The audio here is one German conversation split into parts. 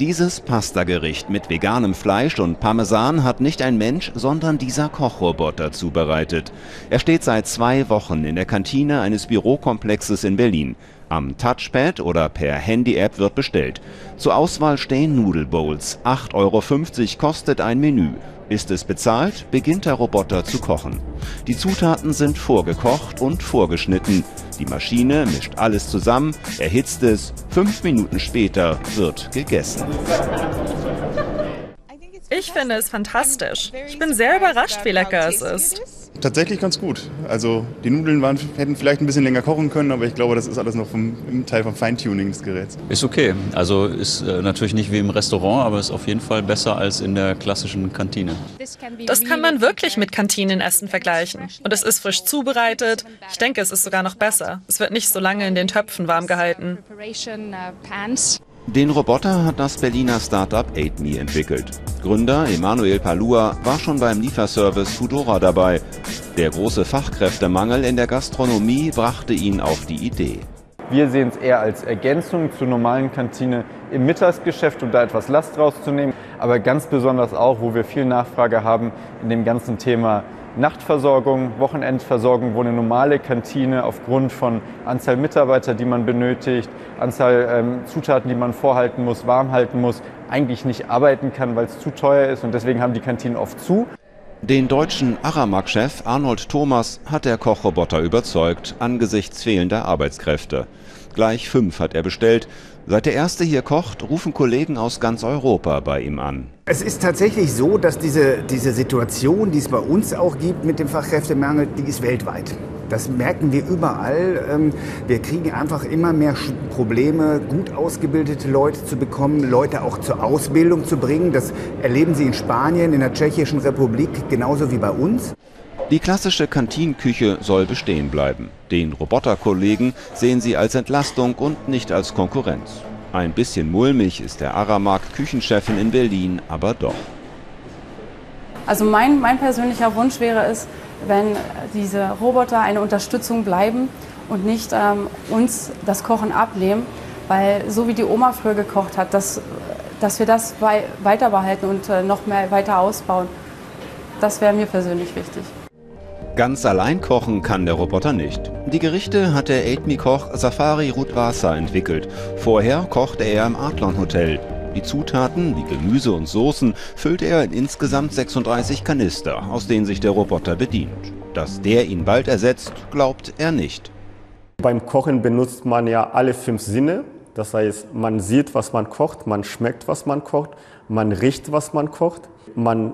Dieses Pastagericht mit veganem Fleisch und Parmesan hat nicht ein Mensch, sondern dieser Kochroboter zubereitet. Er steht seit zwei Wochen in der Kantine eines Bürokomplexes in Berlin. Am Touchpad oder per Handy-App wird bestellt. Zur Auswahl stehen Nudelbowls. 8,50 Euro kostet ein Menü. Ist es bezahlt, beginnt der Roboter zu kochen. Die Zutaten sind vorgekocht und vorgeschnitten. Die Maschine mischt alles zusammen, erhitzt es, fünf Minuten später wird gegessen. Ich finde es fantastisch. Ich bin sehr überrascht, wie lecker es ist. Tatsächlich ganz gut. Also die Nudeln waren, hätten vielleicht ein bisschen länger kochen können, aber ich glaube, das ist alles noch vom, im Teil vom Feintuning des Geräts. Ist okay. Also ist äh, natürlich nicht wie im Restaurant, aber ist auf jeden Fall besser als in der klassischen Kantine. Das kann man wirklich mit Kantinenessen vergleichen. Und es ist frisch zubereitet. Ich denke, es ist sogar noch besser. Es wird nicht so lange in den Töpfen warm gehalten. Den Roboter hat das Berliner Startup AidMe entwickelt. Gründer Emanuel Palua war schon beim Lieferservice Foodora dabei. Der große Fachkräftemangel in der Gastronomie brachte ihn auf die Idee. Wir sehen es eher als Ergänzung zur normalen Kantine im Mittagsgeschäft, um da etwas Last rauszunehmen. Aber ganz besonders auch, wo wir viel Nachfrage haben in dem ganzen Thema Nachtversorgung, Wochenendversorgung, wo eine normale Kantine aufgrund von Anzahl Mitarbeiter, die man benötigt, Anzahl ähm, Zutaten, die man vorhalten muss, warm halten muss, eigentlich nicht arbeiten kann, weil es zu teuer ist und deswegen haben die Kantinen oft zu. Den deutschen Aramak-Chef Arnold Thomas hat der Kochroboter überzeugt angesichts fehlender Arbeitskräfte. Gleich fünf hat er bestellt. Seit der erste hier kocht, rufen Kollegen aus ganz Europa bei ihm an. Es ist tatsächlich so, dass diese, diese Situation, die es bei uns auch gibt mit dem Fachkräftemangel, die ist weltweit. Das merken wir überall. Ähm, wir kriegen einfach immer mehr Probleme, gut ausgebildete Leute zu bekommen, Leute auch zur Ausbildung zu bringen. Das erleben Sie in Spanien, in der Tschechischen Republik genauso wie bei uns. Die klassische Kantinküche soll bestehen bleiben. Den Roboterkollegen sehen sie als Entlastung und nicht als Konkurrenz. Ein bisschen mulmig ist der Aramak Küchenchefin in Berlin aber doch. Also mein, mein persönlicher Wunsch wäre es, wenn diese Roboter eine Unterstützung bleiben und nicht ähm, uns das Kochen abnehmen, weil so wie die Oma früher gekocht hat, dass, dass wir das weiter behalten und äh, noch mehr weiter ausbauen, das wäre mir persönlich wichtig. Ganz allein kochen kann der Roboter nicht. Die Gerichte hat der AidMe-Koch Safari Rudwasa entwickelt. Vorher kochte er im Adlon Hotel. Die Zutaten wie Gemüse und Soßen füllt er in insgesamt 36 Kanister, aus denen sich der Roboter bedient. Dass der ihn bald ersetzt, glaubt er nicht. Beim Kochen benutzt man ja alle fünf Sinne. Das heißt, man sieht, was man kocht, man schmeckt, was man kocht, man riecht, was man kocht, man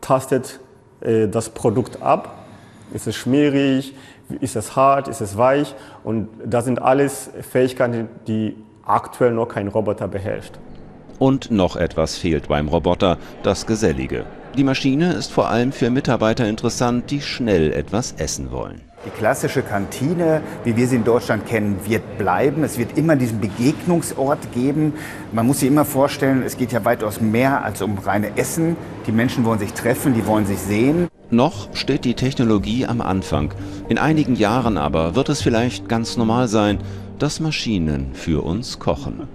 tastet äh, das Produkt ab ist es schmierig? Ist es hart? Ist es weich? Und das sind alles Fähigkeiten, die aktuell noch kein Roboter beherrscht. Und noch etwas fehlt beim Roboter, das Gesellige. Die Maschine ist vor allem für Mitarbeiter interessant, die schnell etwas essen wollen. Die klassische Kantine, wie wir sie in Deutschland kennen, wird bleiben. Es wird immer diesen Begegnungsort geben. Man muss sich immer vorstellen, es geht ja weitaus mehr als um reine Essen. Die Menschen wollen sich treffen, die wollen sich sehen. Noch steht die Technologie am Anfang. In einigen Jahren aber wird es vielleicht ganz normal sein, dass Maschinen für uns kochen.